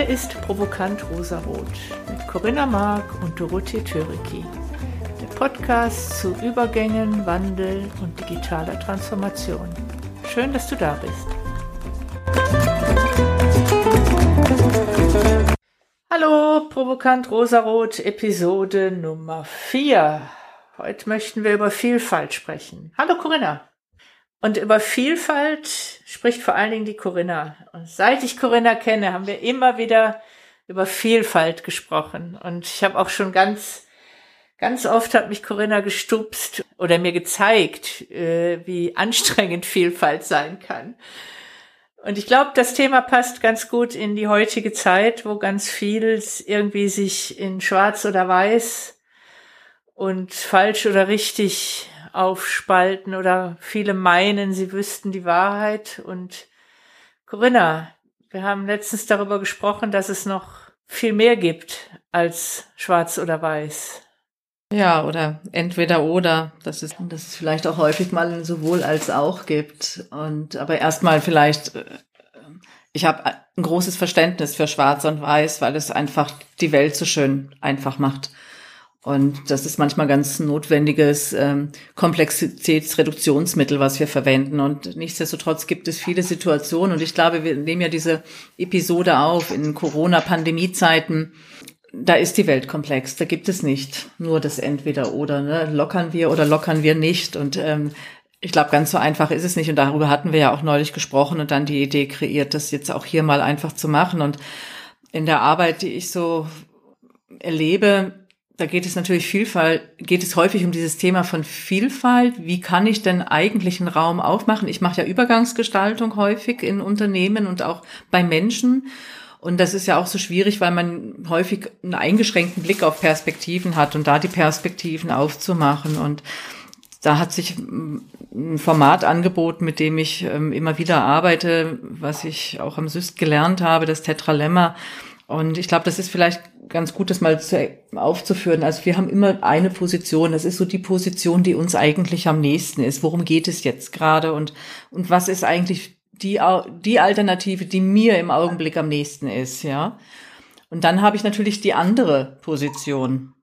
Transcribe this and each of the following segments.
Hier ist Provokant Rosarot mit Corinna Mark und Dorothee Töriki. Der Podcast zu Übergängen, Wandel und digitaler Transformation. Schön, dass du da bist. Hallo, Provokant Rosarot, Episode Nummer 4. Heute möchten wir über Vielfalt sprechen. Hallo Corinna. Und über Vielfalt spricht vor allen Dingen die Corinna. Und seit ich Corinna kenne, haben wir immer wieder über Vielfalt gesprochen. Und ich habe auch schon ganz, ganz oft hat mich Corinna gestupst oder mir gezeigt, äh, wie anstrengend Vielfalt sein kann. Und ich glaube, das Thema passt ganz gut in die heutige Zeit, wo ganz viel irgendwie sich in schwarz oder weiß und falsch oder richtig aufspalten oder viele meinen, sie wüssten die Wahrheit. Und Corinna, wir haben letztens darüber gesprochen, dass es noch viel mehr gibt als schwarz oder weiß. Ja, oder entweder oder, dass es, dass es vielleicht auch häufig mal ein sowohl als auch gibt. Und aber erstmal vielleicht, äh, ich habe ein großes Verständnis für Schwarz und Weiß, weil es einfach die Welt so schön einfach macht. Und das ist manchmal ganz notwendiges ähm, Komplexitätsreduktionsmittel, was wir verwenden. Und nichtsdestotrotz gibt es viele Situationen. Und ich glaube, wir nehmen ja diese Episode auf in Corona-Pandemie-Zeiten. Da ist die Welt komplex. Da gibt es nicht nur das Entweder-Oder. Ne? Lockern wir oder lockern wir nicht. Und ähm, ich glaube, ganz so einfach ist es nicht. Und darüber hatten wir ja auch neulich gesprochen und dann die Idee kreiert, das jetzt auch hier mal einfach zu machen. Und in der Arbeit, die ich so erlebe, da geht es natürlich Vielfalt, geht es häufig um dieses Thema von Vielfalt. Wie kann ich denn eigentlich einen Raum aufmachen? Ich mache ja Übergangsgestaltung häufig in Unternehmen und auch bei Menschen. Und das ist ja auch so schwierig, weil man häufig einen eingeschränkten Blick auf Perspektiven hat und da die Perspektiven aufzumachen. Und da hat sich ein Format angeboten, mit dem ich ähm, immer wieder arbeite, was ich auch am SYST gelernt habe, das Tetralemma. Und ich glaube, das ist vielleicht ganz gut, das mal zu, aufzuführen. Also wir haben immer eine Position. Das ist so die Position, die uns eigentlich am nächsten ist. Worum geht es jetzt gerade und, und was ist eigentlich die, die Alternative, die mir im Augenblick am nächsten ist, ja? Und dann habe ich natürlich die andere Position.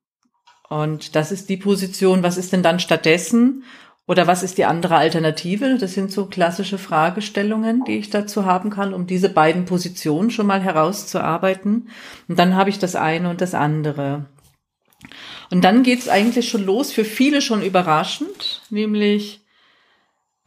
Und das ist die Position, was ist denn dann stattdessen? Oder was ist die andere Alternative? Das sind so klassische Fragestellungen, die ich dazu haben kann, um diese beiden Positionen schon mal herauszuarbeiten. Und dann habe ich das eine und das andere. Und dann geht es eigentlich schon los, für viele schon überraschend, nämlich,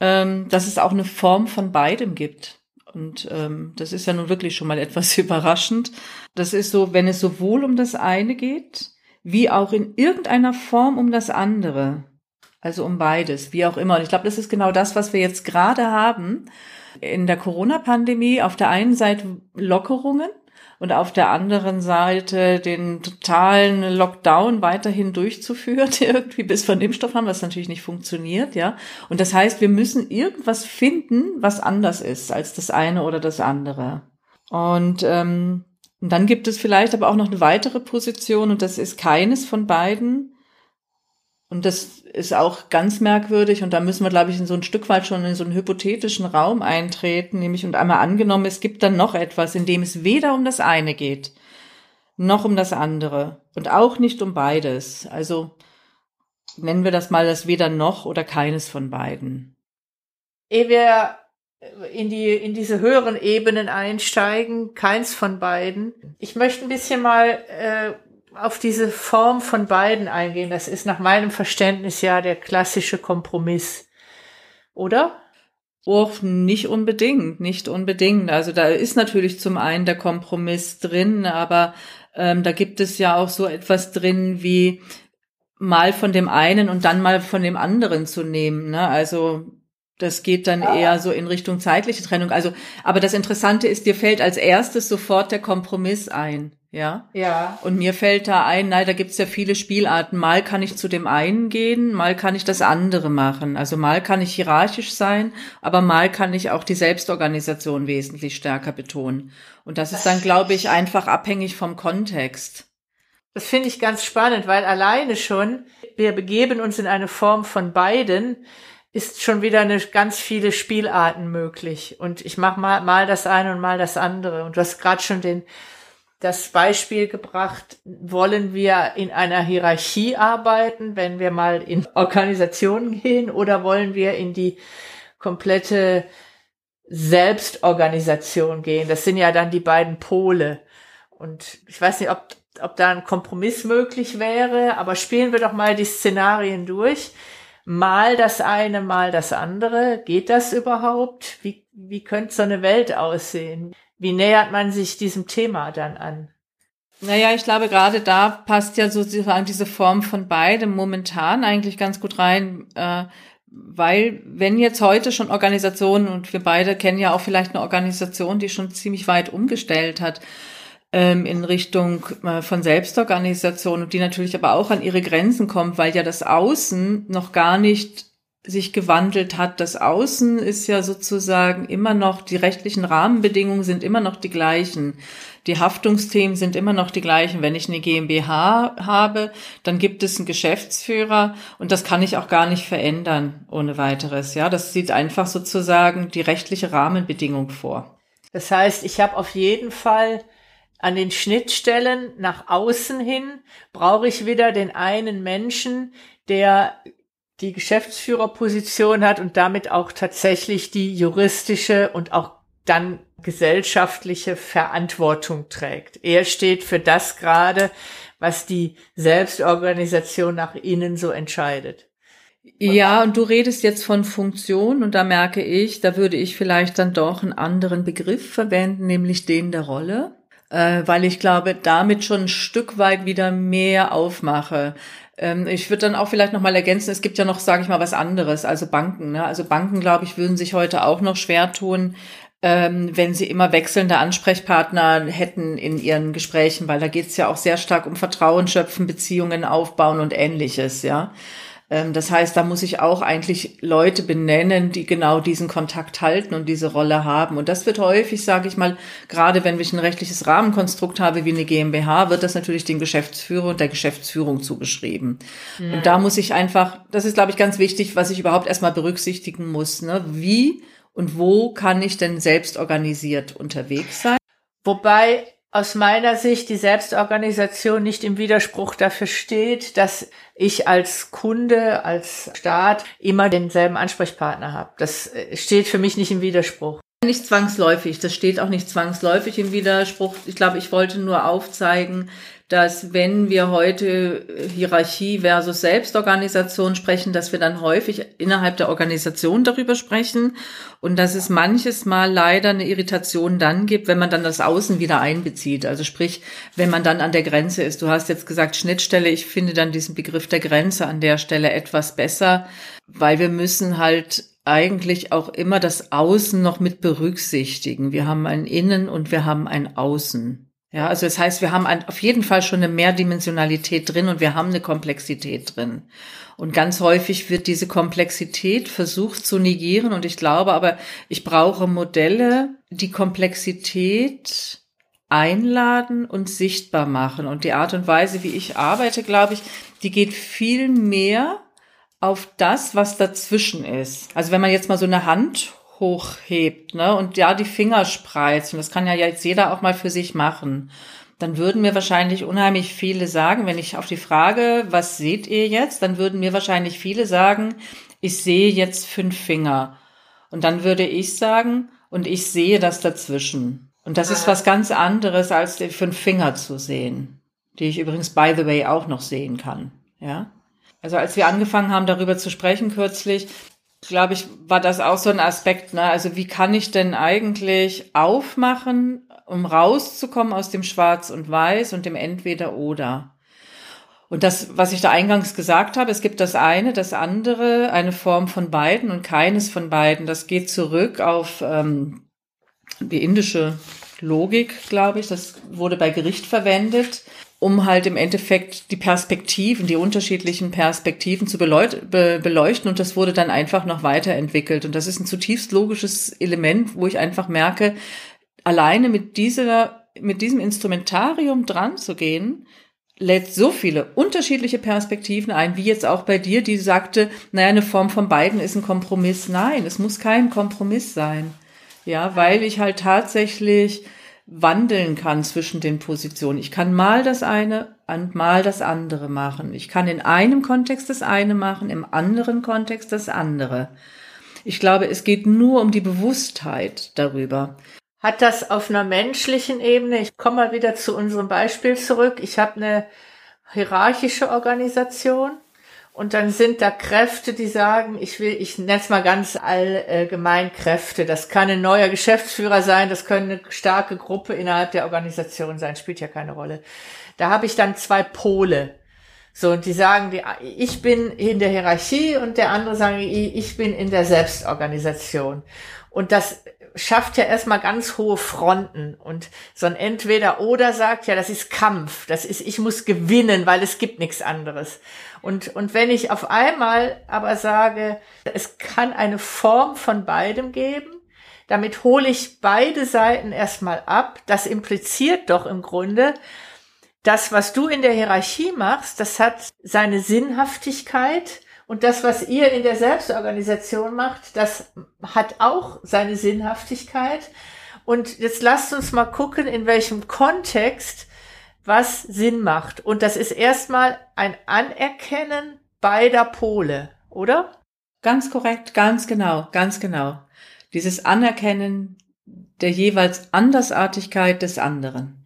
ähm, dass es auch eine Form von beidem gibt. Und ähm, das ist ja nun wirklich schon mal etwas überraschend. Das ist so, wenn es sowohl um das eine geht, wie auch in irgendeiner Form um das andere. Also um beides, wie auch immer. Und ich glaube, das ist genau das, was wir jetzt gerade haben. In der Corona-Pandemie auf der einen Seite Lockerungen und auf der anderen Seite den totalen Lockdown weiterhin durchzuführen, irgendwie bis wir einen Impfstoff haben, was natürlich nicht funktioniert, ja. Und das heißt, wir müssen irgendwas finden, was anders ist als das eine oder das andere. Und ähm, und dann gibt es vielleicht aber auch noch eine weitere Position und das ist keines von beiden, und das ist auch ganz merkwürdig und da müssen wir, glaube ich, in so ein Stück weit schon in so einen hypothetischen Raum eintreten, nämlich und einmal angenommen, es gibt dann noch etwas, in dem es weder um das eine geht, noch um das andere und auch nicht um beides. Also nennen wir das mal das weder noch oder keines von beiden. Ehe wir in die, in diese höheren Ebenen einsteigen, keins von beiden. Ich möchte ein bisschen mal äh, auf diese Form von beiden eingehen. Das ist nach meinem Verständnis ja der klassische Kompromiss. Oder? Oh, nicht unbedingt, nicht unbedingt. Also da ist natürlich zum einen der Kompromiss drin, aber ähm, da gibt es ja auch so etwas drin wie mal von dem einen und dann mal von dem anderen zu nehmen. Ne? Also das geht dann eher so in Richtung zeitliche Trennung. Also, aber das Interessante ist, dir fällt als erstes sofort der Kompromiss ein. Ja. Ja. Und mir fällt da ein, nein, da gibt's ja viele Spielarten. Mal kann ich zu dem einen gehen, mal kann ich das andere machen. Also mal kann ich hierarchisch sein, aber mal kann ich auch die Selbstorganisation wesentlich stärker betonen. Und das ist dann, glaube ich, einfach abhängig vom Kontext. Das finde ich ganz spannend, weil alleine schon, wir begeben uns in eine Form von beiden, ist schon wieder eine ganz viele Spielarten möglich. Und ich mache mal, mal das eine und mal das andere. Und du hast gerade schon den das Beispiel gebracht, wollen wir in einer Hierarchie arbeiten, wenn wir mal in Organisationen gehen, oder wollen wir in die komplette Selbstorganisation gehen? Das sind ja dann die beiden Pole. Und ich weiß nicht, ob, ob da ein Kompromiss möglich wäre, aber spielen wir doch mal die Szenarien durch. Mal das eine, mal das andere. Geht das überhaupt? Wie, wie könnte so eine Welt aussehen? Wie nähert man sich diesem Thema dann an? Naja, ich glaube, gerade da passt ja sozusagen diese Form von beidem momentan eigentlich ganz gut rein, äh, weil wenn jetzt heute schon Organisationen, und wir beide kennen ja auch vielleicht eine Organisation, die schon ziemlich weit umgestellt hat, ähm, in Richtung äh, von Selbstorganisation und die natürlich aber auch an ihre Grenzen kommt, weil ja das Außen noch gar nicht sich gewandelt hat. Das Außen ist ja sozusagen immer noch, die rechtlichen Rahmenbedingungen sind immer noch die gleichen. Die Haftungsthemen sind immer noch die gleichen. Wenn ich eine GmbH habe, dann gibt es einen Geschäftsführer und das kann ich auch gar nicht verändern ohne weiteres. Ja, das sieht einfach sozusagen die rechtliche Rahmenbedingung vor. Das heißt, ich habe auf jeden Fall an den Schnittstellen nach außen hin brauche ich wieder den einen Menschen, der die Geschäftsführerposition hat und damit auch tatsächlich die juristische und auch dann gesellschaftliche Verantwortung trägt. Er steht für das gerade, was die Selbstorganisation nach innen so entscheidet. Ja, und du redest jetzt von Funktion und da merke ich, da würde ich vielleicht dann doch einen anderen Begriff verwenden, nämlich den der Rolle, äh, weil ich glaube, damit schon ein Stück weit wieder mehr aufmache. Ähm, ich würde dann auch vielleicht noch mal ergänzen, es gibt ja noch, sage ich mal, was anderes, also Banken. Ne? Also Banken, glaube ich, würden sich heute auch noch schwer tun, ähm, wenn sie immer wechselnde Ansprechpartner hätten in ihren Gesprächen, weil da geht es ja auch sehr stark um Vertrauen schöpfen, Beziehungen aufbauen und ähnliches, ja. Ähm, das heißt, da muss ich auch eigentlich Leute benennen, die genau diesen Kontakt halten und diese Rolle haben. Und das wird häufig, sage ich mal, gerade wenn ich ein rechtliches Rahmenkonstrukt habe wie eine GmbH, wird das natürlich den Geschäftsführer und der Geschäftsführung zugeschrieben. Ja. Und da muss ich einfach, das ist, glaube ich, ganz wichtig, was ich überhaupt erstmal berücksichtigen muss. Ne? Wie und wo kann ich denn selbst organisiert unterwegs sein? Wobei aus meiner Sicht die Selbstorganisation nicht im Widerspruch dafür steht, dass ich als Kunde, als Staat immer denselben Ansprechpartner habe. Das äh, steht für mich nicht im Widerspruch. Nicht zwangsläufig, das steht auch nicht zwangsläufig im Widerspruch. Ich glaube, ich wollte nur aufzeigen, dass wenn wir heute Hierarchie versus Selbstorganisation sprechen, dass wir dann häufig innerhalb der Organisation darüber sprechen und dass es manches Mal leider eine Irritation dann gibt, wenn man dann das Außen wieder einbezieht. Also sprich, wenn man dann an der Grenze ist. Du hast jetzt gesagt Schnittstelle. Ich finde dann diesen Begriff der Grenze an der Stelle etwas besser, weil wir müssen halt eigentlich auch immer das Außen noch mit berücksichtigen. Wir haben ein Innen und wir haben ein Außen. Ja, also das heißt, wir haben auf jeden Fall schon eine Mehrdimensionalität drin und wir haben eine Komplexität drin. Und ganz häufig wird diese Komplexität versucht zu negieren und ich glaube aber, ich brauche Modelle, die Komplexität einladen und sichtbar machen. Und die Art und Weise, wie ich arbeite, glaube ich, die geht viel mehr auf das, was dazwischen ist. Also wenn man jetzt mal so eine Hand hochhebt, ne, und ja, die Finger spreizt, und das kann ja jetzt jeder auch mal für sich machen, dann würden mir wahrscheinlich unheimlich viele sagen, wenn ich auf die Frage, was seht ihr jetzt, dann würden mir wahrscheinlich viele sagen, ich sehe jetzt fünf Finger. Und dann würde ich sagen, und ich sehe das dazwischen. Und das ist was ganz anderes, als die fünf Finger zu sehen, die ich übrigens, by the way, auch noch sehen kann. Ja. Also als wir angefangen haben, darüber zu sprechen kürzlich, glaube ich, war das auch so ein Aspekt, ne? Also wie kann ich denn eigentlich aufmachen, um rauszukommen aus dem Schwarz und Weiß und dem Entweder oder? Und das, was ich da eingangs gesagt habe, es gibt das eine, das andere, eine Form von beiden und keines von beiden. Das geht zurück auf ähm, die indische Logik, glaube ich. Das wurde bei Gericht verwendet um halt im Endeffekt die Perspektiven, die unterschiedlichen Perspektiven zu be beleuchten. Und das wurde dann einfach noch weiterentwickelt. Und das ist ein zutiefst logisches Element, wo ich einfach merke, alleine mit dieser, mit diesem Instrumentarium dran zu gehen, lädt so viele unterschiedliche Perspektiven ein, wie jetzt auch bei dir, die sagte, naja, eine Form von beiden ist ein Kompromiss. Nein, es muss kein Kompromiss sein. Ja, weil ich halt tatsächlich wandeln kann zwischen den Positionen. Ich kann mal das eine und mal das andere machen. Ich kann in einem Kontext das eine machen, im anderen Kontext das andere. Ich glaube, es geht nur um die Bewusstheit darüber. Hat das auf einer menschlichen Ebene, ich komme mal wieder zu unserem Beispiel zurück, ich habe eine hierarchische Organisation und dann sind da Kräfte, die sagen, ich will, ich nenne es mal ganz allgemein Kräfte. Das kann ein neuer Geschäftsführer sein, das können eine starke Gruppe innerhalb der Organisation sein, spielt ja keine Rolle. Da habe ich dann zwei Pole. So, und die sagen, die, ich bin in der Hierarchie und der andere sagen, ich bin in der Selbstorganisation. Und das schafft ja erstmal ganz hohe Fronten und so ein Entweder-Oder sagt ja, das ist Kampf, das ist, ich muss gewinnen, weil es gibt nichts anderes. Und, und wenn ich auf einmal aber sage, es kann eine Form von beidem geben, damit hole ich beide Seiten erstmal ab, das impliziert doch im Grunde, das, was du in der Hierarchie machst, das hat seine Sinnhaftigkeit und das, was ihr in der Selbstorganisation macht, das hat auch seine Sinnhaftigkeit. Und jetzt lasst uns mal gucken, in welchem Kontext was Sinn macht. Und das ist erstmal ein Anerkennen beider Pole, oder? Ganz korrekt, ganz genau, ganz genau. Dieses Anerkennen der jeweils Andersartigkeit des anderen.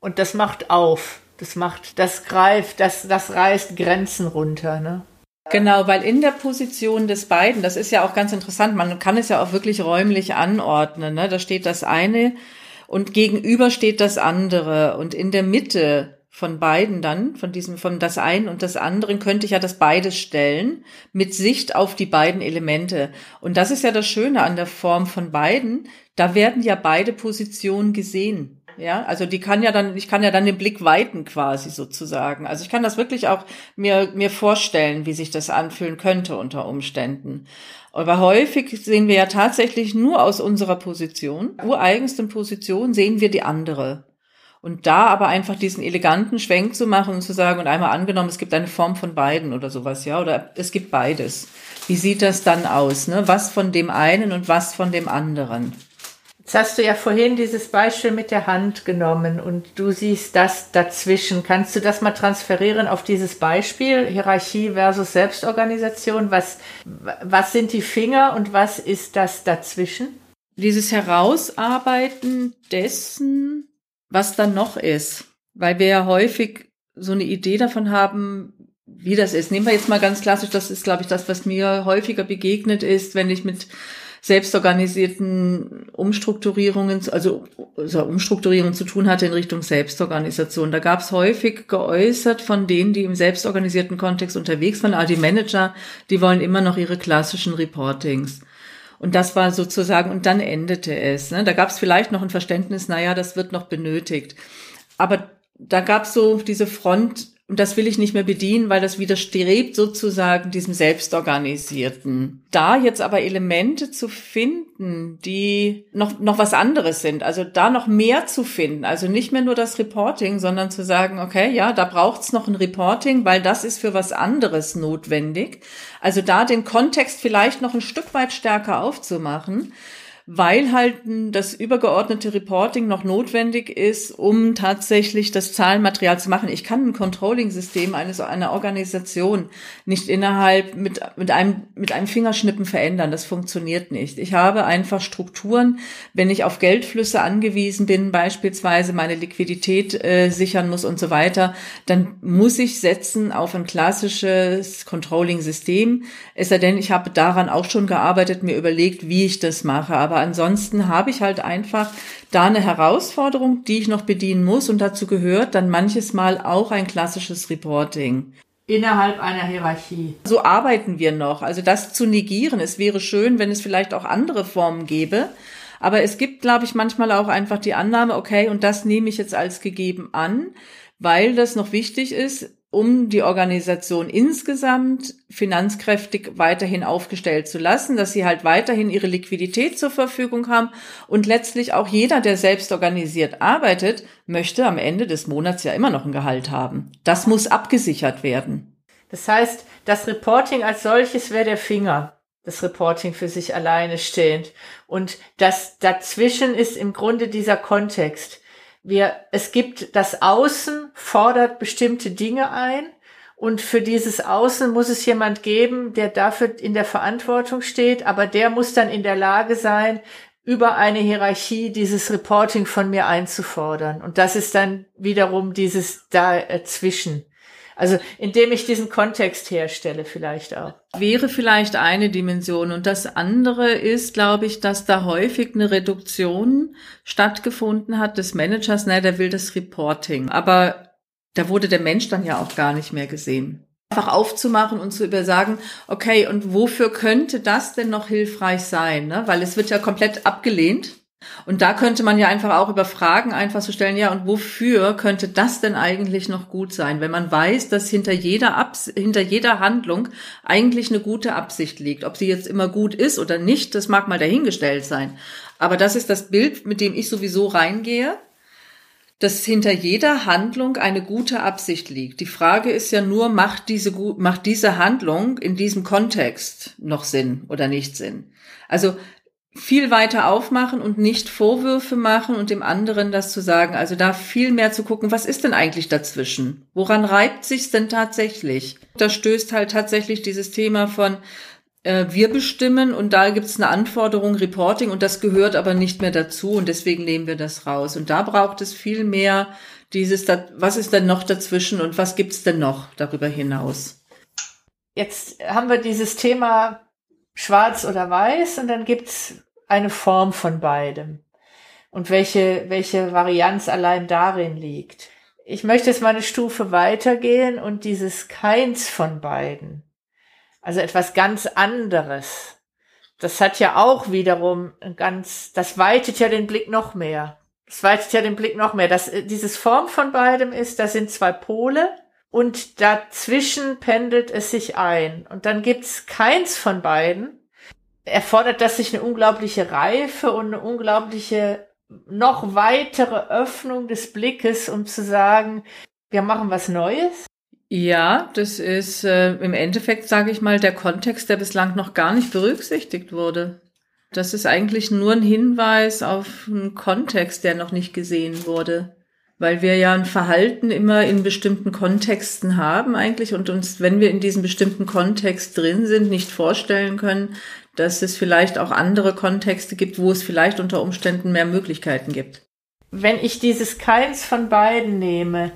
Und das macht auf, das macht, das greift, das, das reißt Grenzen runter, ne? Genau, weil in der Position des beiden, das ist ja auch ganz interessant, man kann es ja auch wirklich räumlich anordnen. Ne? Da steht das eine und gegenüber steht das andere. Und in der Mitte von beiden dann, von diesem, von das einen und das anderen, könnte ich ja das beides stellen, mit Sicht auf die beiden Elemente. Und das ist ja das Schöne an der Form von beiden. Da werden ja beide Positionen gesehen. Ja, also die kann ja dann, ich kann ja dann den Blick weiten quasi sozusagen. Also ich kann das wirklich auch mir, mir vorstellen, wie sich das anfühlen könnte unter Umständen. Aber häufig sehen wir ja tatsächlich nur aus unserer Position, ureigensten Position sehen wir die andere. Und da aber einfach diesen eleganten Schwenk zu machen und zu sagen, und einmal angenommen, es gibt eine Form von beiden oder sowas, ja, oder es gibt beides. Wie sieht das dann aus, ne? Was von dem einen und was von dem anderen? Jetzt hast du ja vorhin dieses Beispiel mit der Hand genommen und du siehst das dazwischen. Kannst du das mal transferieren auf dieses Beispiel, Hierarchie versus Selbstorganisation? Was, was sind die Finger und was ist das dazwischen? Dieses Herausarbeiten dessen, was dann noch ist. Weil wir ja häufig so eine Idee davon haben, wie das ist. Nehmen wir jetzt mal ganz klassisch, das ist, glaube ich, das, was mir häufiger begegnet ist, wenn ich mit selbstorganisierten Umstrukturierungen, also, also Umstrukturierungen zu tun hatte in Richtung Selbstorganisation. Da gab es häufig geäußert von denen, die im selbstorganisierten Kontext unterwegs waren, also die Manager, die wollen immer noch ihre klassischen Reportings. Und das war sozusagen, und dann endete es. Ne? Da gab es vielleicht noch ein Verständnis, naja, das wird noch benötigt. Aber da gab es so diese Front, und das will ich nicht mehr bedienen, weil das widerstrebt sozusagen diesem Selbstorganisierten. Da jetzt aber Elemente zu finden, die noch, noch was anderes sind, also da noch mehr zu finden, also nicht mehr nur das Reporting, sondern zu sagen, okay, ja, da braucht's noch ein Reporting, weil das ist für was anderes notwendig. Also da den Kontext vielleicht noch ein Stück weit stärker aufzumachen weil halt das übergeordnete Reporting noch notwendig ist, um tatsächlich das Zahlenmaterial zu machen. Ich kann ein Controlling-System eines einer Organisation nicht innerhalb mit mit einem mit einem Fingerschnippen verändern. Das funktioniert nicht. Ich habe einfach Strukturen. Wenn ich auf Geldflüsse angewiesen bin, beispielsweise meine Liquidität äh, sichern muss und so weiter, dann muss ich setzen auf ein klassisches Controlling-System. Es sei denn, ich habe daran auch schon gearbeitet, mir überlegt, wie ich das mache. Aber aber ansonsten habe ich halt einfach da eine Herausforderung, die ich noch bedienen muss und dazu gehört dann manches Mal auch ein klassisches Reporting. Innerhalb einer Hierarchie. So arbeiten wir noch. Also das zu negieren, es wäre schön, wenn es vielleicht auch andere Formen gäbe. Aber es gibt, glaube ich, manchmal auch einfach die Annahme, okay, und das nehme ich jetzt als gegeben an, weil das noch wichtig ist, um die Organisation insgesamt finanzkräftig weiterhin aufgestellt zu lassen, dass sie halt weiterhin ihre Liquidität zur Verfügung haben und letztlich auch jeder, der selbst organisiert arbeitet, möchte am Ende des Monats ja immer noch ein Gehalt haben. Das muss abgesichert werden. Das heißt, das Reporting als solches wäre der Finger, das Reporting für sich alleine stehend. Und das dazwischen ist im Grunde dieser Kontext Wir, es gibt das Außen fordert bestimmte Dinge ein und für dieses Außen muss es jemand geben, der dafür in der Verantwortung steht, aber der muss dann in der Lage sein, über eine Hierarchie dieses Reporting von mir einzufordern. Und das ist dann wiederum dieses dazwischen. Also indem ich diesen Kontext herstelle vielleicht auch. Wäre vielleicht eine Dimension. Und das andere ist, glaube ich, dass da häufig eine Reduktion stattgefunden hat des Managers. Na, der will das Reporting. Aber da wurde der Mensch dann ja auch gar nicht mehr gesehen. Einfach aufzumachen und zu übersagen, okay, und wofür könnte das denn noch hilfreich sein? Ne? Weil es wird ja komplett abgelehnt. Und da könnte man ja einfach auch über Fragen einfach so stellen, ja, und wofür könnte das denn eigentlich noch gut sein, wenn man weiß, dass hinter jeder, Abs hinter jeder Handlung eigentlich eine gute Absicht liegt. Ob sie jetzt immer gut ist oder nicht, das mag mal dahingestellt sein. Aber das ist das Bild, mit dem ich sowieso reingehe, dass hinter jeder Handlung eine gute Absicht liegt. Die Frage ist ja nur, macht diese, macht diese Handlung in diesem Kontext noch Sinn oder nicht Sinn? Also viel weiter aufmachen und nicht Vorwürfe machen und dem anderen das zu sagen. Also da viel mehr zu gucken, was ist denn eigentlich dazwischen? Woran reibt sich's denn tatsächlich? Da stößt halt tatsächlich dieses Thema von äh, wir bestimmen und da gibt's eine Anforderung Reporting und das gehört aber nicht mehr dazu und deswegen nehmen wir das raus. Und da braucht es viel mehr dieses, was ist denn noch dazwischen und was gibt's denn noch darüber hinaus? Jetzt haben wir dieses Thema schwarz oder weiß und dann gibt's eine Form von beidem und welche, welche Varianz allein darin liegt. Ich möchte jetzt mal eine Stufe weitergehen und dieses keins von beiden, also etwas ganz anderes, das hat ja auch wiederum ganz, das weitet ja den Blick noch mehr. Das weitet ja den Blick noch mehr. Das, dieses Form von beidem ist, das sind zwei Pole und dazwischen pendelt es sich ein. Und dann gibt's keins von beiden, erfordert das sich eine unglaubliche Reife und eine unglaubliche noch weitere Öffnung des Blickes, um zu sagen, wir machen was Neues? Ja, das ist äh, im Endeffekt, sage ich mal, der Kontext, der bislang noch gar nicht berücksichtigt wurde. Das ist eigentlich nur ein Hinweis auf einen Kontext, der noch nicht gesehen wurde weil wir ja ein Verhalten immer in bestimmten Kontexten haben eigentlich und uns, wenn wir in diesem bestimmten Kontext drin sind, nicht vorstellen können, dass es vielleicht auch andere Kontexte gibt, wo es vielleicht unter Umständen mehr Möglichkeiten gibt. Wenn ich dieses keins von beiden nehme,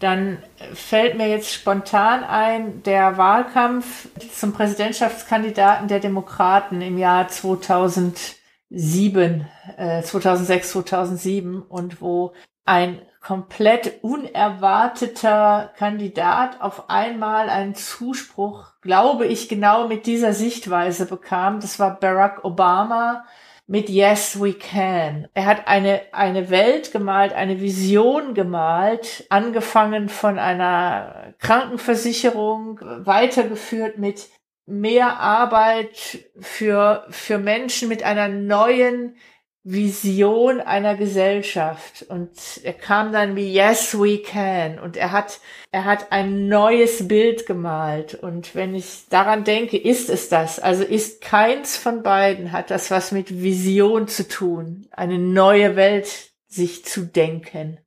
dann fällt mir jetzt spontan ein, der Wahlkampf zum Präsidentschaftskandidaten der Demokraten im Jahr 2007, äh, 2006, 2007 und wo ein komplett unerwarteter Kandidat auf einmal einen Zuspruch, glaube ich, genau mit dieser Sichtweise bekam. Das war Barack Obama mit Yes, we can. Er hat eine, eine Welt gemalt, eine Vision gemalt, angefangen von einer Krankenversicherung, weitergeführt mit mehr Arbeit für, für Menschen mit einer neuen Vision einer Gesellschaft. Und er kam dann wie Yes we can. Und er hat er hat ein neues Bild gemalt. Und wenn ich daran denke, ist es das, also ist keins von beiden hat das was mit Vision zu tun, eine neue Welt sich zu denken.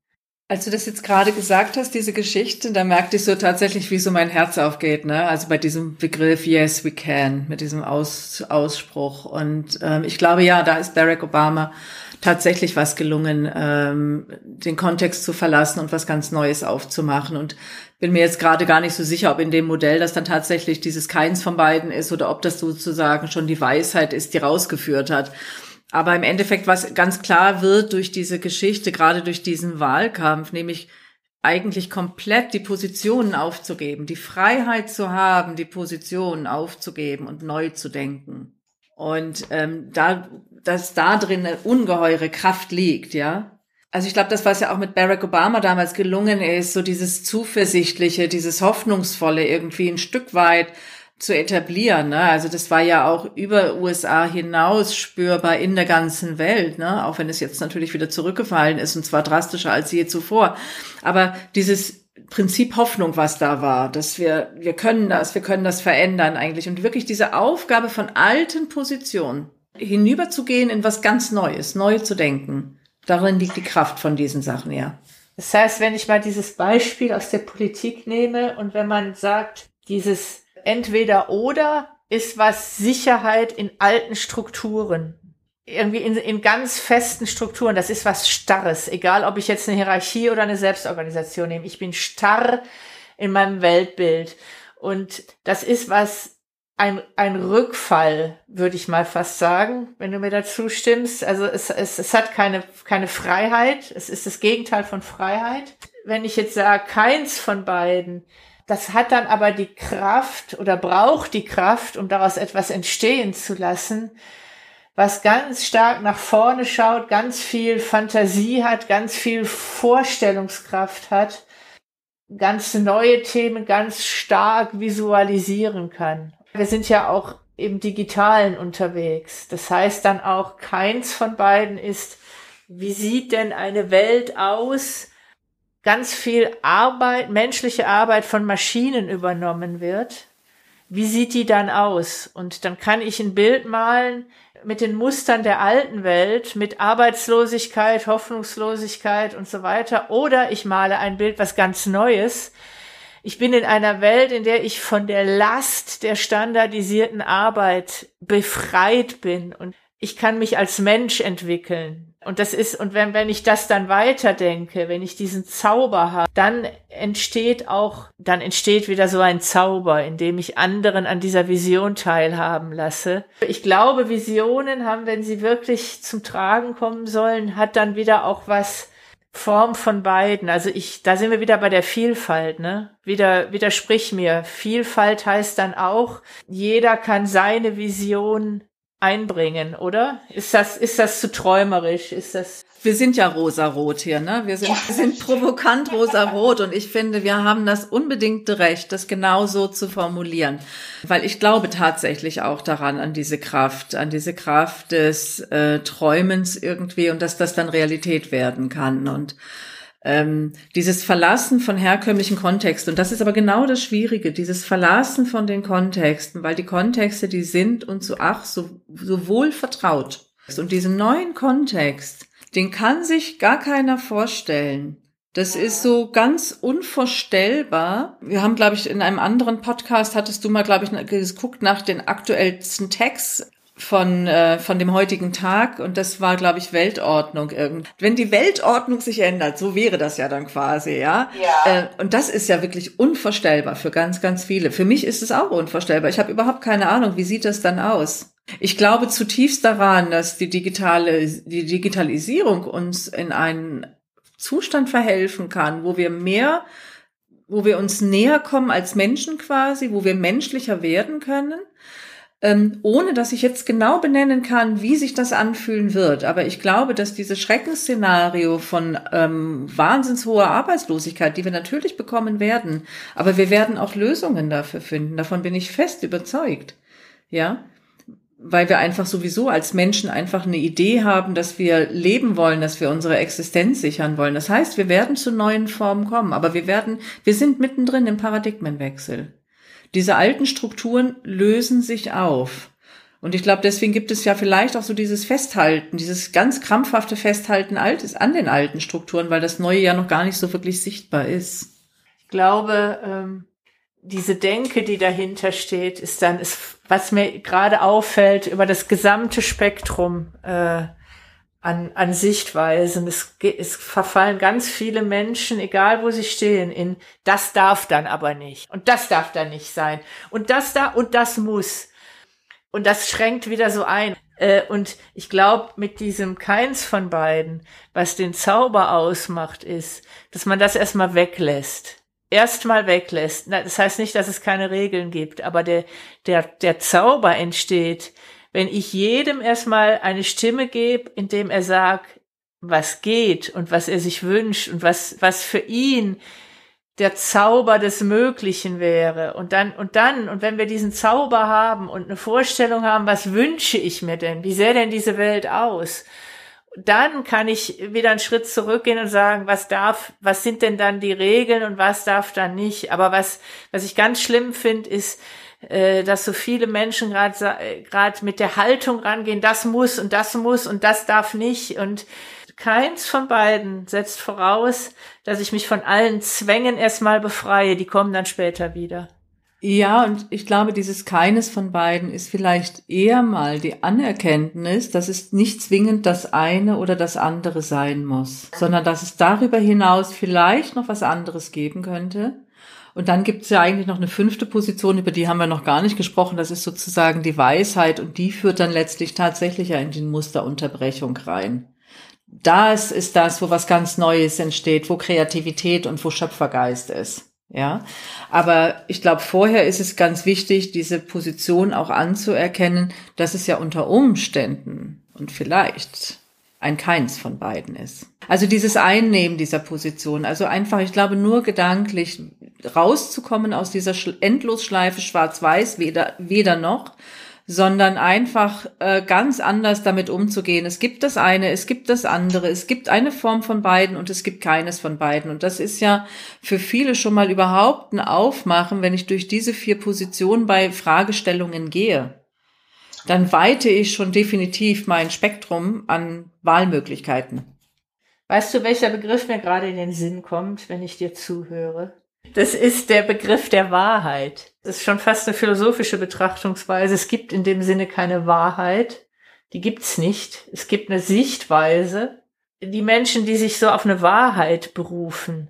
Als du das jetzt gerade gesagt hast, diese Geschichte, da merkte ich so tatsächlich, wie so mein Herz aufgeht, ne? Also bei diesem Begriff Yes, we can, mit diesem Aus, Ausspruch. Und ähm, ich glaube, ja, da ist Barack Obama tatsächlich was gelungen, ähm, den Kontext zu verlassen und was ganz Neues aufzumachen. Und bin mir jetzt gerade gar nicht so sicher, ob in dem Modell das dann tatsächlich dieses Keins von beiden ist oder ob das sozusagen schon die Weisheit ist, die rausgeführt hat. Aber im Endeffekt, was ganz klar wird durch diese Geschichte, gerade durch diesen Wahlkampf, nämlich eigentlich komplett die Positionen aufzugeben, die Freiheit zu haben, die Positionen aufzugeben und neu zu denken. Und ähm, da, dass da drin eine ungeheure Kraft liegt, ja. Also ich glaube, das, was ja auch mit Barack Obama damals gelungen ist, so dieses Zuversichtliche, dieses Hoffnungsvolle irgendwie ein Stück weit zu etablieren. Ne? Also das war ja auch über USA hinaus spürbar in der ganzen Welt, ne? auch wenn es jetzt natürlich wieder zurückgefallen ist und zwar drastischer als je zuvor. Aber dieses Prinzip Hoffnung, was da war, dass wir, wir können das, wir können das verändern eigentlich und wirklich diese Aufgabe von alten Positionen hinüberzugehen in was ganz Neues, neu zu denken. Darin liegt die Kraft von diesen Sachen, ja. Das heißt, wenn ich mal dieses Beispiel aus der Politik nehme und wenn man sagt, dieses entweder oder ist was Sicherheit in alten Strukturen. Irgendwie in, in ganz festen Strukturen. Das ist was Starres. Egal, ob ich jetzt eine Hierarchie oder eine Selbstorganisation nehme. Ich bin starr in meinem Weltbild. Und das ist was ein, ein Rückfall, würde ich mal fast sagen, wenn du mir dazu stimmst. Also es, es, es hat keine, keine Freiheit. Es ist das Gegenteil von Freiheit. Wenn ich jetzt sage, keins von beiden, das hat dann aber die Kraft oder braucht die Kraft, um daraus etwas entstehen zu lassen, was ganz stark nach vorne schaut, ganz viel Fantasie hat, ganz viel Vorstellungskraft hat, ganz neue Themen ganz stark visualisieren kann. Wir sind ja auch im Digitalen unterwegs. Das heißt dann auch, keins von beiden ist, wie sieht denn eine Welt aus, ganz viel Arbeit, menschliche Arbeit von Maschinen übernommen wird. Wie sieht die dann aus? Und dann kann ich ein Bild malen mit den Mustern der alten Welt, mit Arbeitslosigkeit, Hoffnungslosigkeit und so weiter. Oder ich male ein Bild, was ganz Neues, ich bin in einer Welt, in der ich von der Last der standardisierten Arbeit befreit bin und ich kann mich als Mensch entwickeln. Und das ist, und wenn, wenn ich das dann weiterdenke, wenn ich diesen Zauber habe, dann entsteht auch, dann entsteht wieder so ein Zauber, in dem ich anderen an dieser Vision teilhaben lasse. Ich glaube, Visionen haben, wenn sie wirklich zum Tragen kommen sollen, hat dann wieder auch was Form von beiden. Also ich, da sind wir wieder bei der Vielfalt, ne? Wieder, widersprich mir. Vielfalt heißt dann auch, jeder kann seine Vision einbringen, oder? Ist das, ist das zu träumerisch? Ist das? Wir sind ja rosarot hier, ne? Wir sind, ja. wir sind provokant rosarot und ich finde, wir haben das unbedingte Recht, das genau so zu formulieren. Weil ich glaube tatsächlich auch daran, an diese Kraft, an diese Kraft des äh, Träumens irgendwie und dass das dann Realität werden kann und ähm, dieses Verlassen von herkömmlichen Kontexten. Und das ist aber genau das Schwierige, dieses Verlassen von den Kontexten, weil die Kontexte, die sind uns so ach, so, so wohl vertraut. Und diesen neuen Kontext, den kann sich gar keiner vorstellen. Das ist so ganz unvorstellbar. Wir haben, glaube ich, in einem anderen Podcast hattest du mal, glaube ich, geguckt nach den aktuellsten Tags von, äh, von dem heutigen Tag und das war, glaube ich, Weltordnung. Irgend. Wenn die Weltordnung sich ändert, so wäre das ja dann quasi, ja. ja. Äh, und das ist ja wirklich unvorstellbar für ganz, ganz viele. Für mich ist es auch unvorstellbar. Ich habe überhaupt keine Ahnung, wie sieht das dann aus? Ich glaube zutiefst daran, dass die digitale, die Digitalisierung uns in einen Zustand verhelfen kann, wo wir mehr, wo wir uns näher kommen als Menschen quasi, wo wir menschlicher werden können ähm, ohne dass ich jetzt genau benennen kann, wie sich das anfühlen wird. Aber ich glaube, dass dieses Schreckensszenario von ähm, wahnsinns hoher Arbeitslosigkeit, die wir natürlich bekommen werden, aber wir werden auch Lösungen dafür finden. Davon bin ich fest überzeugt. Ja, weil wir einfach sowieso als Menschen einfach eine Idee haben, dass wir leben wollen, dass wir unsere Existenz sichern wollen. Das heißt, wir werden zu neuen Formen kommen, aber wir werden, wir sind mittendrin im Paradigmenwechsel. Diese alten Strukturen lösen sich auf. Und ich glaube, deswegen gibt es ja vielleicht auch so dieses Festhalten, dieses ganz krampfhafte Festhalten altes an den alten Strukturen, weil das Neue ja noch gar nicht so wirklich sichtbar ist. Ich glaube, ähm, diese Denke, die dahinter steht, ist dann, ist, was mir gerade auffällt, über das gesamte Spektrum äh, an, an Sichtweisen. Es, es verfallen ganz viele Menschen, egal wo sie stehen, in das darf dann aber nicht und das darf dann nicht sein und das da und das muss. Und das schränkt wieder so ein. Äh, und ich glaube, mit diesem keins von beiden, was den Zauber ausmacht, ist, dass man das erstmal weglässt. Erstmal weglässt. Das heißt nicht, dass es keine Regeln gibt, aber der, der, der Zauber entsteht, wenn ich jedem erstmal eine Stimme gebe, indem er sagt, was geht und was er sich wünscht und was, was für ihn der Zauber des Möglichen wäre. Und dann, und dann, und wenn wir diesen Zauber haben und eine Vorstellung haben, was wünsche ich mir denn? Wie sähe denn diese Welt aus? Dann kann ich wieder einen Schritt zurückgehen und sagen, was darf, was sind denn dann die Regeln und was darf dann nicht? Aber was, was ich ganz schlimm finde, ist, dass so viele Menschen gerade gerade mit der Haltung rangehen, das muss und das muss und das darf nicht und keins von beiden setzt voraus, dass ich mich von allen Zwängen erstmal befreie. Die kommen dann später wieder. Ja, und ich glaube, dieses keines von beiden ist vielleicht eher mal die Anerkenntnis, dass es nicht zwingend das eine oder das andere sein muss, sondern dass es darüber hinaus vielleicht noch was anderes geben könnte. Und dann gibt es ja eigentlich noch eine fünfte Position, über die haben wir noch gar nicht gesprochen. Das ist sozusagen die Weisheit und die führt dann letztlich tatsächlich ja in die Musterunterbrechung rein. Das ist das, wo was ganz Neues entsteht, wo Kreativität und wo Schöpfergeist ist. Ja, aber ich glaube, vorher ist es ganz wichtig, diese Position auch anzuerkennen, dass es ja unter Umständen und vielleicht ein keins von beiden ist. Also dieses Einnehmen dieser Position, also einfach, ich glaube, nur gedanklich rauszukommen aus dieser Endlosschleife schwarz-weiß, weder, weder noch, sondern einfach äh, ganz anders damit umzugehen. Es gibt das eine, es gibt das andere, es gibt eine Form von beiden und es gibt keines von beiden. Und das ist ja für viele schon mal überhaupt ein Aufmachen, wenn ich durch diese vier Positionen bei Fragestellungen gehe. Dann weite ich schon definitiv mein Spektrum an Wahlmöglichkeiten. Weißt du, welcher Begriff mir gerade in den Sinn kommt, wenn ich dir zuhöre? Das ist der Begriff der Wahrheit. Das ist schon fast eine philosophische Betrachtungsweise. Es gibt in dem Sinne keine Wahrheit. Die gibt's nicht. Es gibt eine Sichtweise. Die Menschen, die sich so auf eine Wahrheit berufen,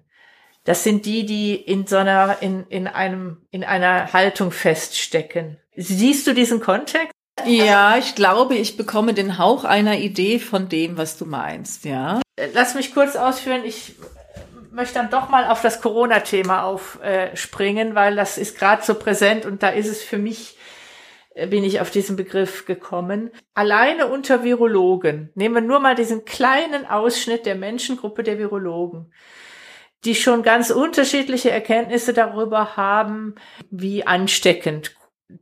das sind die, die in so einer, in, in einem, in einer Haltung feststecken. Siehst du diesen Kontext? Ja, ich glaube, ich bekomme den Hauch einer Idee von dem, was du meinst, ja. Lass mich kurz ausführen. Ich möchte dann doch mal auf das Corona-Thema aufspringen, weil das ist gerade so präsent und da ist es für mich, äh, bin ich auf diesen Begriff gekommen. Alleine unter Virologen, nehmen wir nur mal diesen kleinen Ausschnitt der Menschengruppe der Virologen, die schon ganz unterschiedliche Erkenntnisse darüber haben, wie ansteckend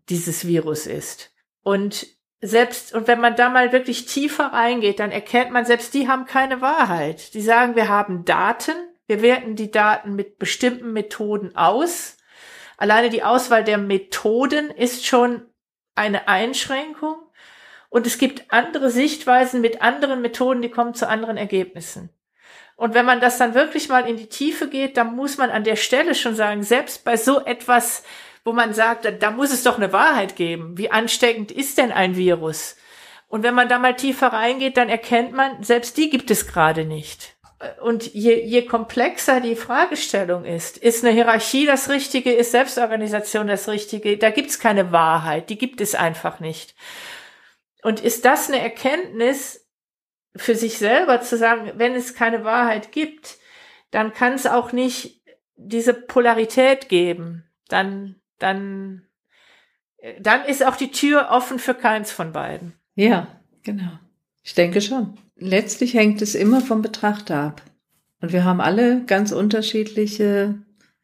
dieses Virus ist. Und selbst, und wenn man da mal wirklich tiefer reingeht, dann erkennt man, selbst die haben keine Wahrheit. Die sagen, wir haben Daten, wir werten die Daten mit bestimmten Methoden aus. Alleine die Auswahl der Methoden ist schon eine Einschränkung. Und es gibt andere Sichtweisen mit anderen Methoden, die kommen zu anderen Ergebnissen. Und wenn man das dann wirklich mal in die Tiefe geht, dann muss man an der Stelle schon sagen, selbst bei so etwas, wo man sagt, da muss es doch eine Wahrheit geben. Wie ansteckend ist denn ein Virus? Und wenn man da mal tiefer reingeht, dann erkennt man, selbst die gibt es gerade nicht und je, je komplexer die Fragestellung ist, ist eine Hierarchie das Richtige, ist Selbstorganisation das Richtige, da gibt's keine Wahrheit, die gibt es einfach nicht. Und ist das eine Erkenntnis für sich selber zu sagen, wenn es keine Wahrheit gibt, dann kann es auch nicht diese Polarität geben. Dann, dann, dann ist auch die Tür offen für keins von beiden. Ja, genau. Ich denke schon letztlich hängt es immer vom Betrachter ab. Und wir haben alle ganz unterschiedliche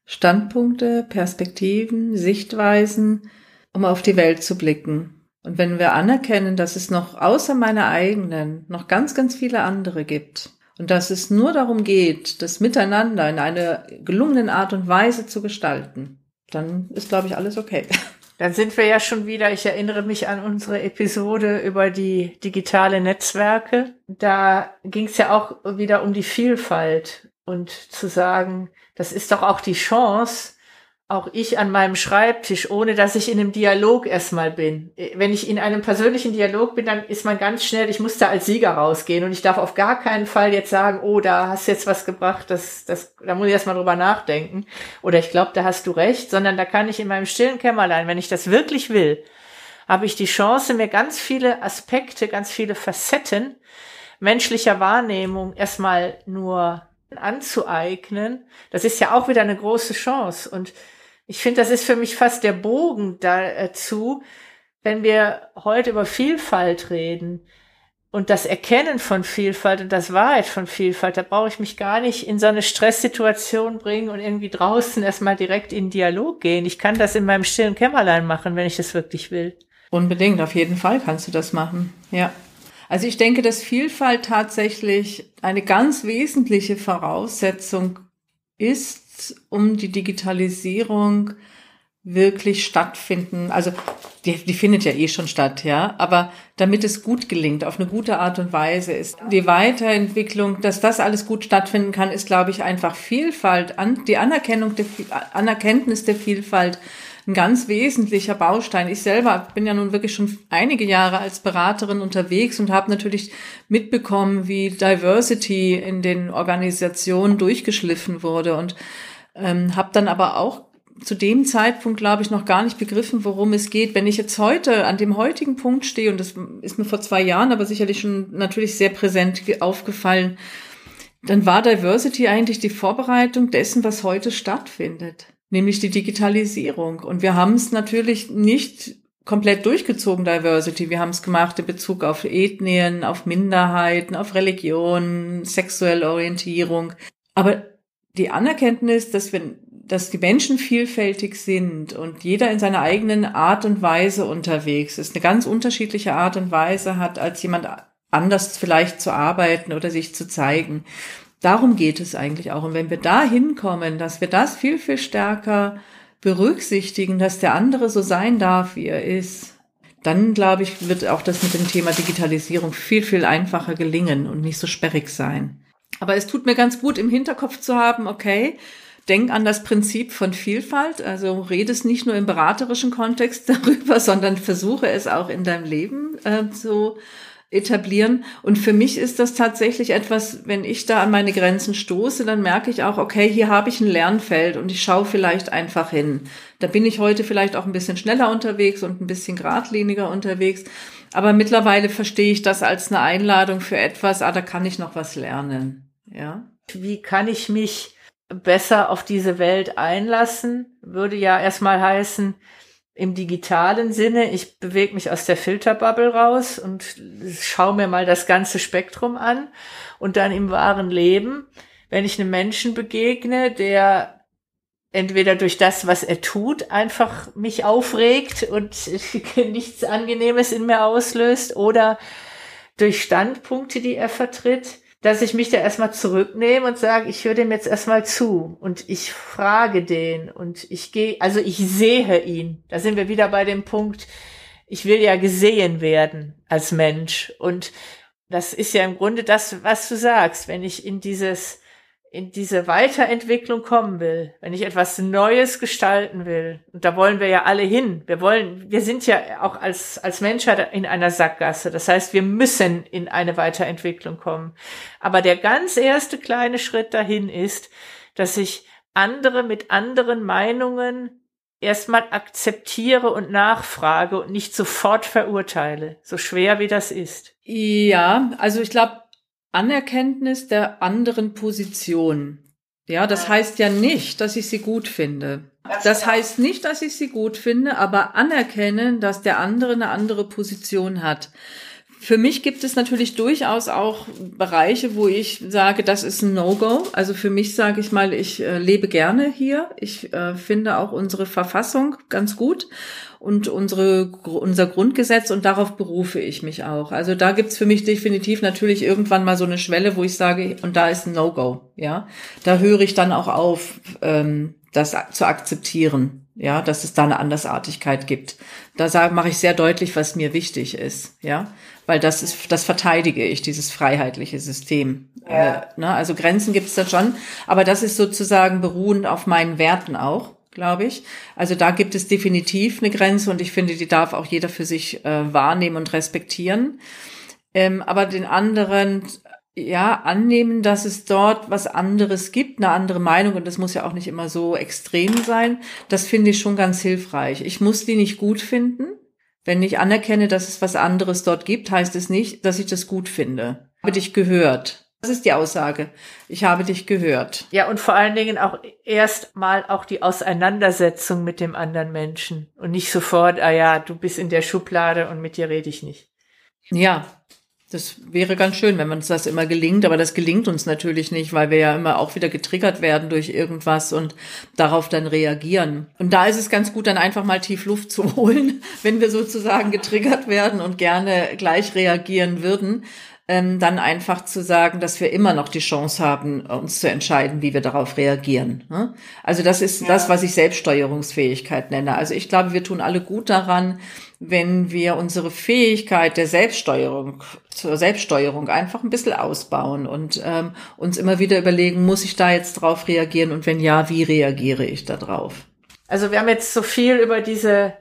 Standpunkte, Perspektiven, Sichtweisen, um auf die Welt zu blicken. Und wenn wir anerkennen, dass es noch außer meiner eigenen noch ganz, ganz viele andere gibt und dass es nur darum geht, das Miteinander in einer gelungenen Art und Weise zu gestalten, dann ist, glaube ich, alles okay. Dann sind wir ja schon wieder, ich erinnere mich an unsere Episode über die digitale Netzwerke. Da ging es ja auch wieder um die Vielfalt und zu sagen, das ist doch auch die Chance, auch ich an meinem Schreibtisch, ohne dass ich in einem Dialog erstmal bin. Wenn ich in einem persönlichen Dialog bin, dann ist man ganz schnell, ich muss da als Sieger rausgehen und ich darf auf gar keinen Fall jetzt sagen, oh, da hast du jetzt was gebracht, das, das, da muss ich erstmal drüber nachdenken. Oder ich glaube, da hast du recht, sondern da kann ich in meinem stillen Kämmerlein, wenn ich das wirklich will, habe ich die Chance, mir ganz viele Aspekte, ganz viele Facetten menschlicher Wahrnehmung erstmal nur anzueignen. Das ist ja auch wieder eine große Chance und ich finde, das ist für mich fast der Bogen dazu, wenn wir heute über Vielfalt reden und das Erkennen von Vielfalt und das Wahrheit von Vielfalt, da brauche ich mich gar nicht in so eine Stresssituation bringen und irgendwie draußen erstmal direkt in Dialog gehen. Ich kann das in meinem stillen Kämmerlein machen, wenn ich das wirklich will. Unbedingt, auf jeden Fall kannst du das machen. Ja. Also ich denke, dass Vielfalt tatsächlich eine ganz wesentliche Voraussetzung ist, um die Digitalisierung wirklich stattfinden. Also die, die findet ja eh schon statt, ja. Aber damit es gut gelingt, auf eine gute Art und Weise ist die Weiterentwicklung, dass das alles gut stattfinden kann, ist, glaube ich, einfach Vielfalt, an, die Anerkennung der Anerkenntnis der Vielfalt ein ganz wesentlicher Baustein. Ich selber bin ja nun wirklich schon einige Jahre als Beraterin unterwegs und habe natürlich mitbekommen, wie Diversity in den Organisationen durchgeschliffen wurde und ähm, habe dann aber auch zu dem Zeitpunkt, glaube ich, noch gar nicht begriffen, worum es geht. Wenn ich jetzt heute an dem heutigen Punkt stehe, und das ist mir vor zwei Jahren aber sicherlich schon natürlich sehr präsent aufgefallen, dann war Diversity eigentlich die Vorbereitung dessen, was heute stattfindet, nämlich die Digitalisierung. Und wir haben es natürlich nicht komplett durchgezogen, Diversity. Wir haben es gemacht in Bezug auf Ethnien, auf Minderheiten, auf Religion, sexuelle Orientierung. Aber die Anerkenntnis, dass wir dass die Menschen vielfältig sind und jeder in seiner eigenen Art und Weise unterwegs ist, eine ganz unterschiedliche Art und Weise hat, als jemand anders vielleicht zu arbeiten oder sich zu zeigen. Darum geht es eigentlich auch. Und wenn wir da hinkommen, dass wir das viel, viel stärker berücksichtigen, dass der andere so sein darf, wie er ist, dann glaube ich, wird auch das mit dem Thema Digitalisierung viel, viel einfacher gelingen und nicht so sperrig sein. Aber es tut mir ganz gut im Hinterkopf zu haben, okay, denk an das Prinzip von Vielfalt. Also rede es nicht nur im beraterischen Kontext darüber, sondern versuche es auch in deinem Leben äh, zu etablieren. Und für mich ist das tatsächlich etwas, wenn ich da an meine Grenzen stoße, dann merke ich auch, okay, hier habe ich ein Lernfeld und ich schaue vielleicht einfach hin. Da bin ich heute vielleicht auch ein bisschen schneller unterwegs und ein bisschen geradliniger unterwegs. Aber mittlerweile verstehe ich das als eine Einladung für etwas, ah, da kann ich noch was lernen. Ja. Wie kann ich mich besser auf diese Welt einlassen, würde ja erstmal heißen, im digitalen Sinne, ich bewege mich aus der Filterbubble raus und schaue mir mal das ganze Spektrum an und dann im wahren Leben, wenn ich einem Menschen begegne, der entweder durch das, was er tut, einfach mich aufregt und nichts Angenehmes in mir auslöst oder durch Standpunkte, die er vertritt, dass ich mich da erstmal zurücknehme und sage, ich höre dem jetzt erstmal zu und ich frage den und ich gehe, also ich sehe ihn. Da sind wir wieder bei dem Punkt, ich will ja gesehen werden als Mensch und das ist ja im Grunde das, was du sagst, wenn ich in dieses in diese Weiterentwicklung kommen will, wenn ich etwas Neues gestalten will, und da wollen wir ja alle hin. Wir wollen, wir sind ja auch als, als Menschheit in einer Sackgasse. Das heißt, wir müssen in eine Weiterentwicklung kommen. Aber der ganz erste kleine Schritt dahin ist, dass ich andere mit anderen Meinungen erstmal akzeptiere und nachfrage und nicht sofort verurteile, so schwer wie das ist. Ja, also ich glaube, Anerkenntnis der anderen Position. Ja, das heißt ja nicht, dass ich sie gut finde. Das heißt nicht, dass ich sie gut finde, aber anerkennen, dass der andere eine andere Position hat. Für mich gibt es natürlich durchaus auch Bereiche, wo ich sage, das ist ein No-Go. Also für mich sage ich mal, ich äh, lebe gerne hier. Ich äh, finde auch unsere Verfassung ganz gut und unsere, unser Grundgesetz und darauf berufe ich mich auch. Also da gibt's für mich definitiv natürlich irgendwann mal so eine Schwelle, wo ich sage, und da ist ein No-Go. Ja, da höre ich dann auch auf, ähm, das zu akzeptieren ja, dass es da eine Andersartigkeit gibt. Da mache ich sehr deutlich, was mir wichtig ist, ja, weil das ist, das verteidige ich, dieses freiheitliche System. Ja. Äh, ne? Also Grenzen gibt es da schon, aber das ist sozusagen beruhend auf meinen Werten auch, glaube ich. Also da gibt es definitiv eine Grenze und ich finde, die darf auch jeder für sich äh, wahrnehmen und respektieren. Ähm, aber den anderen ja, annehmen, dass es dort was anderes gibt, eine andere Meinung und das muss ja auch nicht immer so extrem sein. Das finde ich schon ganz hilfreich. Ich muss die nicht gut finden. Wenn ich anerkenne, dass es was anderes dort gibt, heißt es nicht, dass ich das gut finde. Ich habe dich gehört. Das ist die Aussage. Ich habe dich gehört. Ja, und vor allen Dingen auch erstmal auch die Auseinandersetzung mit dem anderen Menschen und nicht sofort, ah ja, du bist in der Schublade und mit dir rede ich nicht. Ja, das wäre ganz schön, wenn uns das immer gelingt, aber das gelingt uns natürlich nicht, weil wir ja immer auch wieder getriggert werden durch irgendwas und darauf dann reagieren. Und da ist es ganz gut, dann einfach mal tief Luft zu holen, wenn wir sozusagen getriggert werden und gerne gleich reagieren würden. ähm, dann einfach zu sagen, dass wir immer noch die Chance haben, uns zu entscheiden, wie wir darauf reagieren. Ne? Also das ist ja. das, was ich Selbststeuerungsfähigkeit nenne. Also ich glaube, wir tun alle gut daran, wenn wir unsere Fähigkeit der Selbststeuerung zur Selbststeuerung einfach ein bisschen ausbauen und ähm, uns immer wieder überlegen, muss ich da jetzt drauf reagieren und wenn ja, wie reagiere ich da drauf? Also wir haben jetzt so viel über diese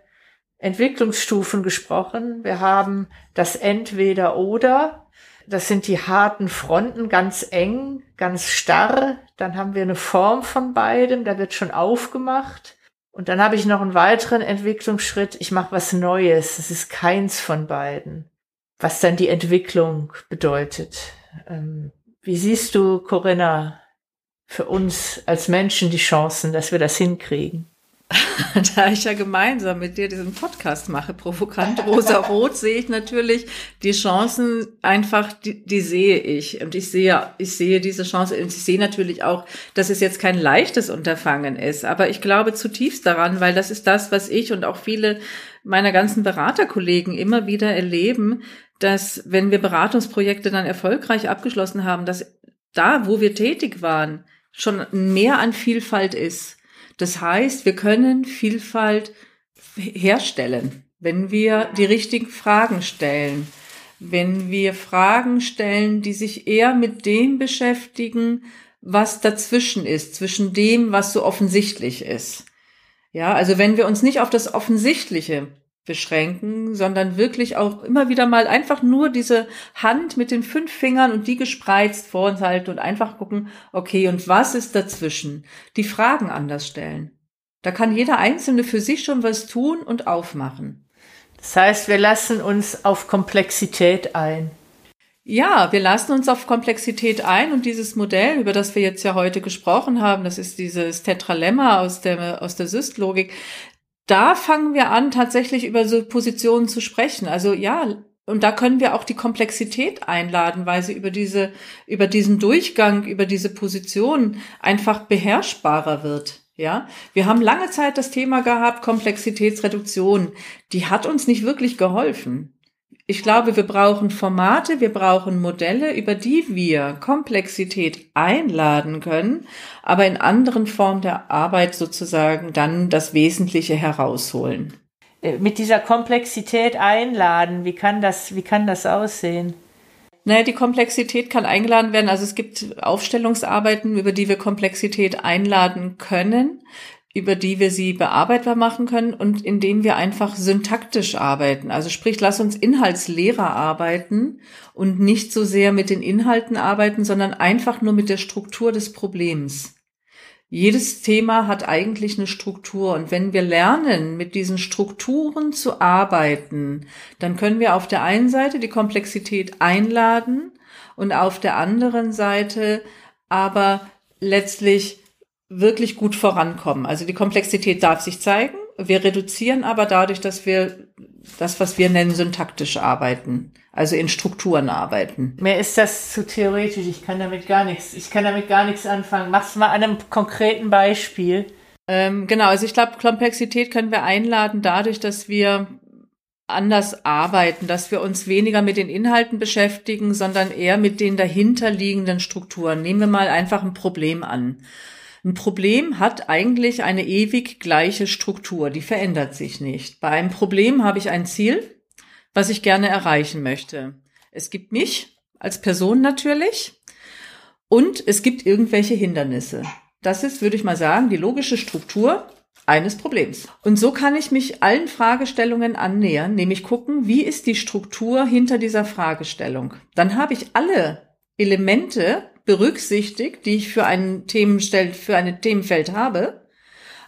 Entwicklungsstufen gesprochen. Wir haben das Entweder oder das sind die harten Fronten, ganz eng, ganz starr. Dann haben wir eine Form von beidem, da wird schon aufgemacht. Und dann habe ich noch einen weiteren Entwicklungsschritt. Ich mache was Neues. Es ist keins von beiden. Was dann die Entwicklung bedeutet. Ähm, wie siehst du, Corinna, für uns als Menschen die Chancen, dass wir das hinkriegen? da ich ja gemeinsam mit dir diesen Podcast mache, provokant rosa-rot, sehe ich natürlich die Chancen einfach, die, die sehe ich. Und ich sehe, ich sehe diese Chance und ich sehe natürlich auch, dass es jetzt kein leichtes Unterfangen ist. Aber ich glaube zutiefst daran, weil das ist das, was ich und auch viele meiner ganzen Beraterkollegen immer wieder erleben, dass wenn wir Beratungsprojekte dann erfolgreich abgeschlossen haben, dass da, wo wir tätig waren, schon mehr an Vielfalt ist das heißt, wir können Vielfalt herstellen, wenn wir die richtigen Fragen stellen, wenn wir Fragen stellen, die sich eher mit dem beschäftigen, was dazwischen ist, zwischen dem, was so offensichtlich ist. Ja, also wenn wir uns nicht auf das Offensichtliche beschränken, sondern wirklich auch immer wieder mal einfach nur diese Hand mit den fünf Fingern und die gespreizt vor uns halten und einfach gucken, okay, und was ist dazwischen? Die Fragen anders stellen. Da kann jeder Einzelne für sich schon was tun und aufmachen. Das heißt, wir lassen uns auf Komplexität ein. Ja, wir lassen uns auf Komplexität ein und dieses Modell, über das wir jetzt ja heute gesprochen haben, das ist dieses Tetralemma aus der, aus der Systlogik, da fangen wir an, tatsächlich über so Positionen zu sprechen. Also ja, und da können wir auch die Komplexität einladen, weil sie über diese, über diesen Durchgang, über diese Position einfach beherrschbarer wird. Ja, wir haben lange Zeit das Thema gehabt, Komplexitätsreduktion. Die hat uns nicht wirklich geholfen. Ich glaube, wir brauchen Formate, wir brauchen Modelle, über die wir Komplexität einladen können, aber in anderen Formen der Arbeit sozusagen dann das Wesentliche herausholen. Äh, mit dieser Komplexität einladen, wie kann das, wie kann das aussehen? Naja, die Komplexität kann eingeladen werden. Also es gibt Aufstellungsarbeiten, über die wir Komplexität einladen können über die wir sie bearbeitbar machen können und in denen wir einfach syntaktisch arbeiten. Also sprich, lass uns inhaltsleerer arbeiten und nicht so sehr mit den Inhalten arbeiten, sondern einfach nur mit der Struktur des Problems. Jedes Thema hat eigentlich eine Struktur und wenn wir lernen, mit diesen Strukturen zu arbeiten, dann können wir auf der einen Seite die Komplexität einladen und auf der anderen Seite aber letztlich wirklich gut vorankommen. Also die Komplexität darf sich zeigen. Wir reduzieren aber dadurch, dass wir das, was wir nennen, syntaktisch arbeiten, also in Strukturen arbeiten. Mir ist das zu theoretisch. Ich kann damit gar nichts. Ich kann damit gar nichts anfangen. Mach's mal an einem konkreten Beispiel. Ähm, genau. Also ich glaube, Komplexität können wir einladen dadurch, dass wir anders arbeiten, dass wir uns weniger mit den Inhalten beschäftigen, sondern eher mit den dahinterliegenden Strukturen. Nehmen wir mal einfach ein Problem an. Ein Problem hat eigentlich eine ewig gleiche Struktur, die verändert sich nicht. Bei einem Problem habe ich ein Ziel, was ich gerne erreichen möchte. Es gibt mich als Person natürlich und es gibt irgendwelche Hindernisse. Das ist, würde ich mal sagen, die logische Struktur eines Problems. Und so kann ich mich allen Fragestellungen annähern, nämlich gucken, wie ist die Struktur hinter dieser Fragestellung. Dann habe ich alle Elemente berücksichtigt, die ich für ein Themenfeld, für ein Themenfeld habe.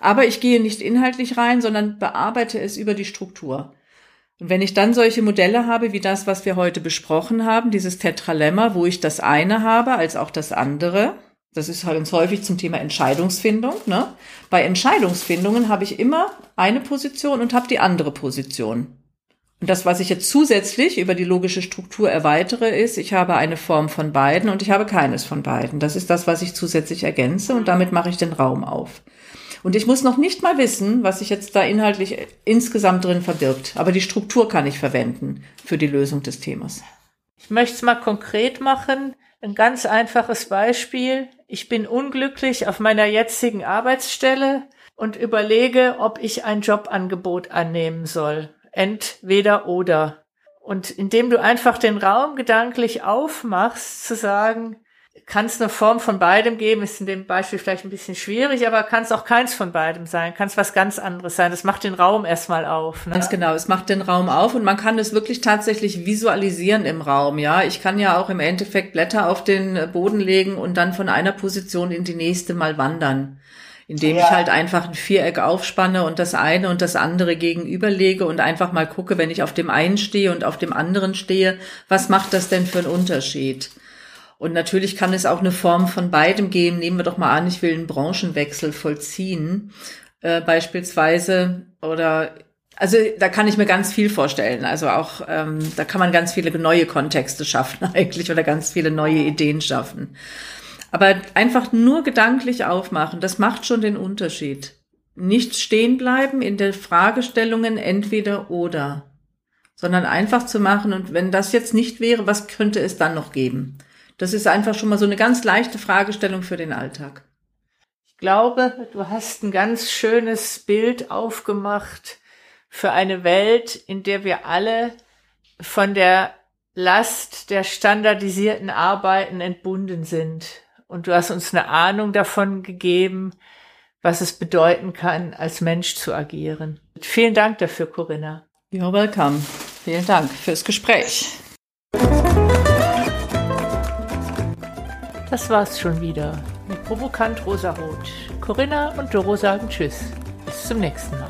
Aber ich gehe nicht inhaltlich rein, sondern bearbeite es über die Struktur. Und wenn ich dann solche Modelle habe, wie das, was wir heute besprochen haben, dieses Tetralemma, wo ich das eine habe als auch das andere, das ist halt ganz häufig zum Thema Entscheidungsfindung. Ne? Bei Entscheidungsfindungen habe ich immer eine Position und habe die andere Position. Und das, was ich jetzt zusätzlich über die logische Struktur erweitere, ist, ich habe eine Form von beiden und ich habe keines von beiden. Das ist das, was ich zusätzlich ergänze und damit mache ich den Raum auf. Und ich muss noch nicht mal wissen, was sich jetzt da inhaltlich insgesamt drin verbirgt. Aber die Struktur kann ich verwenden für die Lösung des Themas. Ich möchte es mal konkret machen. Ein ganz einfaches Beispiel. Ich bin unglücklich auf meiner jetzigen Arbeitsstelle und überlege, ob ich ein Jobangebot annehmen soll. Entweder oder. Und indem du einfach den Raum gedanklich aufmachst, zu sagen, kann es eine Form von beidem geben, ist in dem Beispiel vielleicht ein bisschen schwierig, aber kann es auch keins von beidem sein, kann es was ganz anderes sein. Das macht den Raum erstmal auf. Ne? Ganz genau, es macht den Raum auf und man kann es wirklich tatsächlich visualisieren im Raum. Ja, ich kann ja auch im Endeffekt Blätter auf den Boden legen und dann von einer Position in die nächste mal wandern indem ja. ich halt einfach ein Viereck aufspanne und das eine und das andere gegenüberlege und einfach mal gucke, wenn ich auf dem einen stehe und auf dem anderen stehe, was macht das denn für einen Unterschied? Und natürlich kann es auch eine Form von beidem geben. Nehmen wir doch mal an, ich will einen Branchenwechsel vollziehen, äh, beispielsweise. Oder also da kann ich mir ganz viel vorstellen. Also auch ähm, da kann man ganz viele neue Kontexte schaffen eigentlich oder ganz viele neue Ideen schaffen. Aber einfach nur gedanklich aufmachen, das macht schon den Unterschied. Nicht stehen bleiben in den Fragestellungen entweder oder, sondern einfach zu machen. Und wenn das jetzt nicht wäre, was könnte es dann noch geben? Das ist einfach schon mal so eine ganz leichte Fragestellung für den Alltag. Ich glaube, du hast ein ganz schönes Bild aufgemacht für eine Welt, in der wir alle von der Last der standardisierten Arbeiten entbunden sind. Und du hast uns eine Ahnung davon gegeben, was es bedeuten kann, als Mensch zu agieren. Vielen Dank dafür, Corinna. You're welcome. Vielen Dank fürs Gespräch. Das war's schon wieder mit Provokant Rosarot. Corinna und Doro sagen Tschüss. Bis zum nächsten Mal.